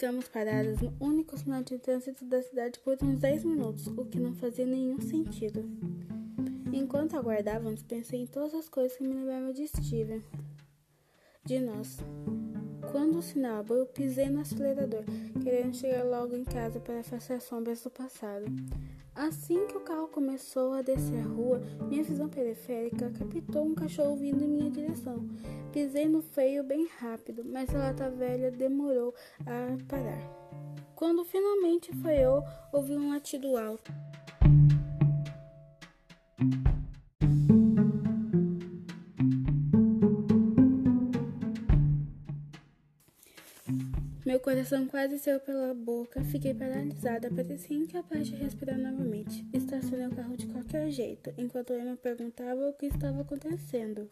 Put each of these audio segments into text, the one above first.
Ficamos paradas no único sinal de trânsito da cidade por uns 10 minutos, o que não fazia nenhum sentido. Enquanto aguardávamos, pensei em todas as coisas que me lembravam de Steven, de nós. Quando o sinal abriu, pisei no acelerador, querendo chegar logo em casa para afastar sombras do passado. Assim que o carro começou a descer a rua, minha visão periférica captou um cachorro vindo em minha direção. Pisei no freio bem rápido, mas a lata velha demorou a parar. Quando finalmente freou, ouvi um latido alto. Meu coração quase saiu pela boca, fiquei paralisada, parecia incapaz de respirar novamente. Estacionei o carro de qualquer jeito, enquanto Emma perguntava o que estava acontecendo,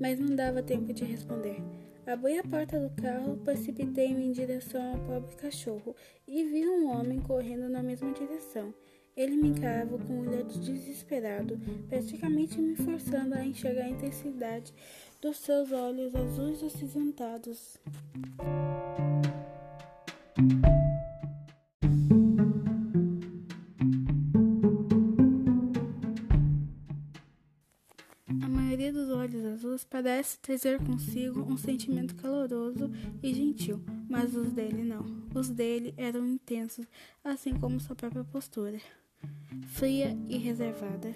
mas não dava tempo de responder. Abri a porta do carro, precipitei-me em direção ao pobre cachorro e vi um homem correndo na mesma direção. Ele me encarava com um olhar de desesperado, praticamente me forçando a enxergar a intensidade dos seus olhos azuis acinzentados. A maioria dos olhos azuis parece trazer consigo um sentimento caloroso e gentil, mas os dele não. Os dele eram intensos, assim como sua própria postura, fria e reservada.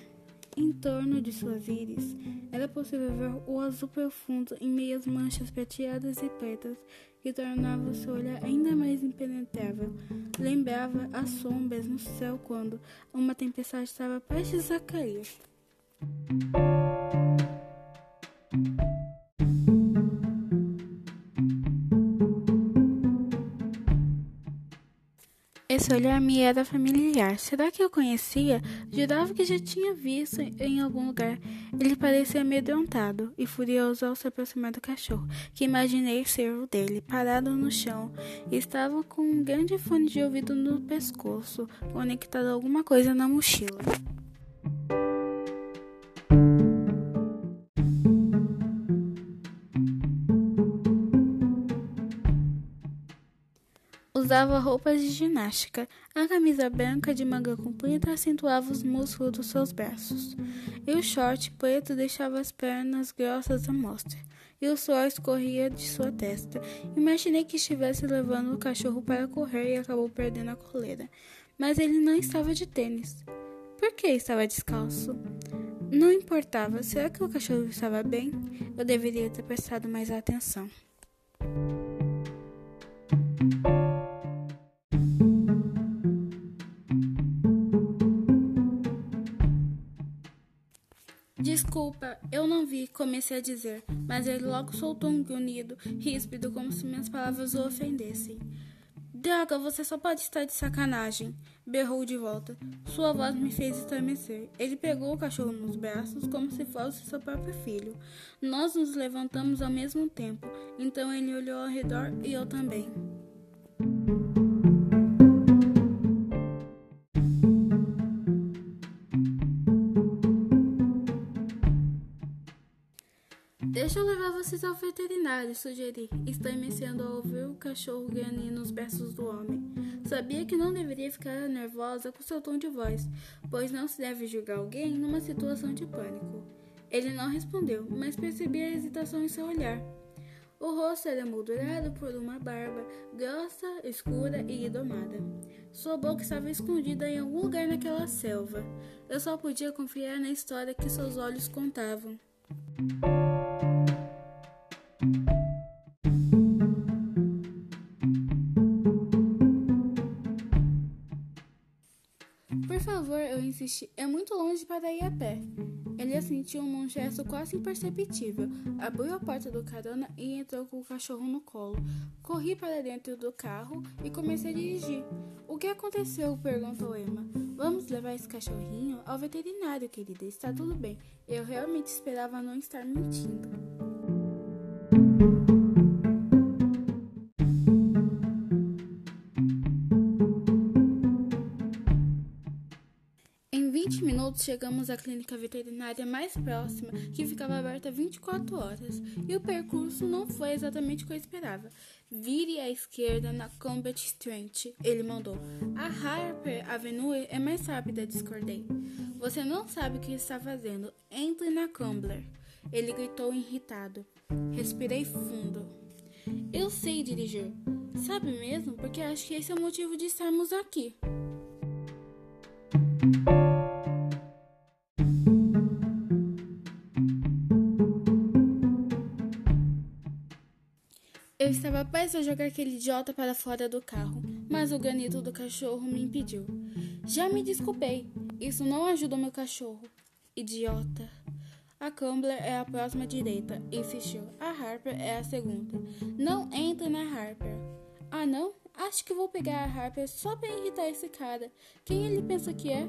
Em torno de suas íris, era possível ver o azul profundo em meias manchas prateadas e pretas que tornava seu olhar ainda mais impenetrável. Lembrava as sombras no céu quando uma tempestade estava prestes a cair. Esse olhar me era familiar. Será que eu conhecia? Jurava que já tinha visto em algum lugar. Ele parecia amedrontado e furioso ao se aproximar do cachorro, que imaginei ser o dele, parado no chão. Estava com um grande fone de ouvido no pescoço, conectado a alguma coisa na mochila. Usava roupas de ginástica. A camisa branca de manga comprida acentuava os músculos dos seus braços, e o short preto deixava as pernas grossas à mostra, e o suor escorria de sua testa. Imaginei que estivesse levando o cachorro para correr e acabou perdendo a coleira. Mas ele não estava de tênis. Por que estava descalço? Não importava. Será que o cachorro estava bem? Eu deveria ter prestado mais atenção. Eu não vi, comecei a dizer, mas ele logo soltou um grunhido, ríspido, como se minhas palavras o ofendessem. Droga, você só pode estar de sacanagem, berrou de volta. Sua voz me fez estremecer. Ele pegou o cachorro nos braços como se fosse seu próprio filho. Nós nos levantamos ao mesmo tempo, então ele olhou ao redor e eu também. Veterinário, sugeri, estremecendo ao ouvir o cachorro granir nos braços do homem. Sabia que não deveria ficar nervosa com seu tom de voz, pois não se deve julgar alguém numa situação de pânico. Ele não respondeu, mas percebi a hesitação em seu olhar. O rosto era moldurado por uma barba grossa, escura e domada. Sua boca estava escondida em algum lugar naquela selva. Eu só podia confiar na história que seus olhos contavam. Por favor, eu insisti. É muito longe para ir a pé. Ele assentiu num gesto quase imperceptível. Abriu a porta do carona e entrou com o cachorro no colo. Corri para dentro do carro e comecei a dirigir. O que aconteceu? perguntou Emma. Vamos levar esse cachorrinho ao veterinário, querida. Está tudo bem. Eu realmente esperava não estar mentindo. Chegamos à clínica veterinária mais próxima, que ficava aberta 24 horas, e o percurso não foi exatamente o que eu esperava. Vire à esquerda na Combat Street, ele mandou. A Harper Avenue é mais rápida, discordei. Você não sabe o que está fazendo. Entre na Cumber. Ele gritou irritado. Respirei fundo. Eu sei dirigir. Sabe mesmo? Porque acho que esse é o motivo de estarmos aqui. Prestes a jogar aquele idiota para fora do carro, mas o granito do cachorro me impediu. Já me desculpei. Isso não ajuda o meu cachorro. Idiota. A Crumbler é a próxima direita, insistiu. A Harper é a segunda. Não entre na Harper. Ah, não? Acho que vou pegar a Harper só para irritar esse cara. Quem ele pensa que é?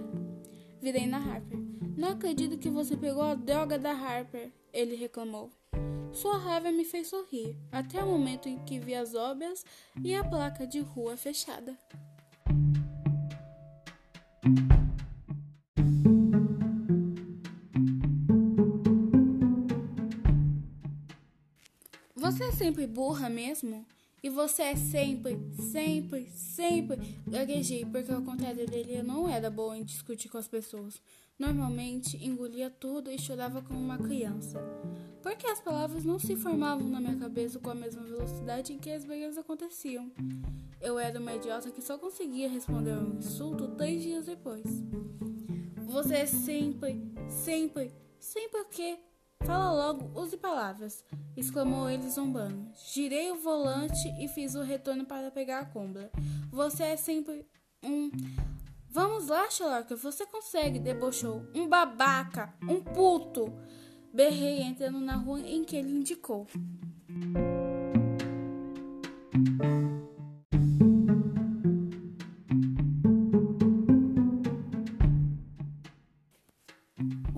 Virei na Harper. Não acredito que você pegou a droga da Harper, ele reclamou. Sua raiva me fez sorrir, até o momento em que vi as obras e a placa de rua fechada. Você é sempre burra mesmo? E você é sempre, sempre, sempre gaguejei, porque ao contrário dele eu não era boa em discutir com as pessoas. Normalmente engolia tudo e chorava como uma criança. Porque as palavras não se formavam na minha cabeça com a mesma velocidade em que as brigas aconteciam. Eu era uma idiota que só conseguia responder um insulto três dias depois. Você é sempre, sempre, sempre o quê? Fala logo, use palavras, exclamou ele zombando. Girei o volante e fiz o retorno para pegar a combra. Você é sempre um. Vamos lá, Sherlock, você consegue, debochou. Um babaca, um puto. Berrei entrando na rua em que ele indicou.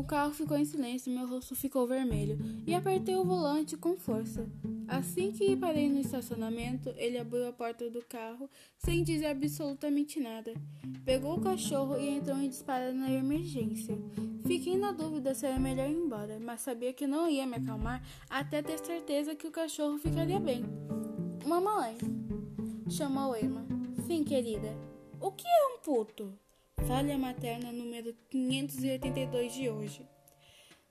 carro ficou em silêncio meu rosto ficou vermelho, e apertei o volante com força. Assim que parei no estacionamento, ele abriu a porta do carro sem dizer absolutamente nada. Pegou o cachorro e entrou em disparada na emergência. Fiquei na dúvida se era melhor ir embora, mas sabia que não ia me acalmar até ter certeza que o cachorro ficaria bem. Mamãe, chamou Emma. Sim, querida. O que é um puto? Falha materna número 582 de hoje.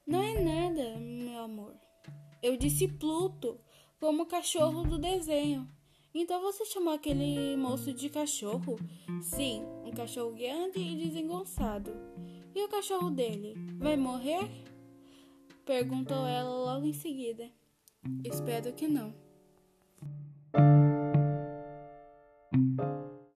Não é nada, meu amor. Eu disse Pluto, como o cachorro do desenho. Então você chamou aquele moço de cachorro? Sim, um cachorro grande e desengonçado. E o cachorro dele? Vai morrer? Perguntou ela logo em seguida. Espero que não.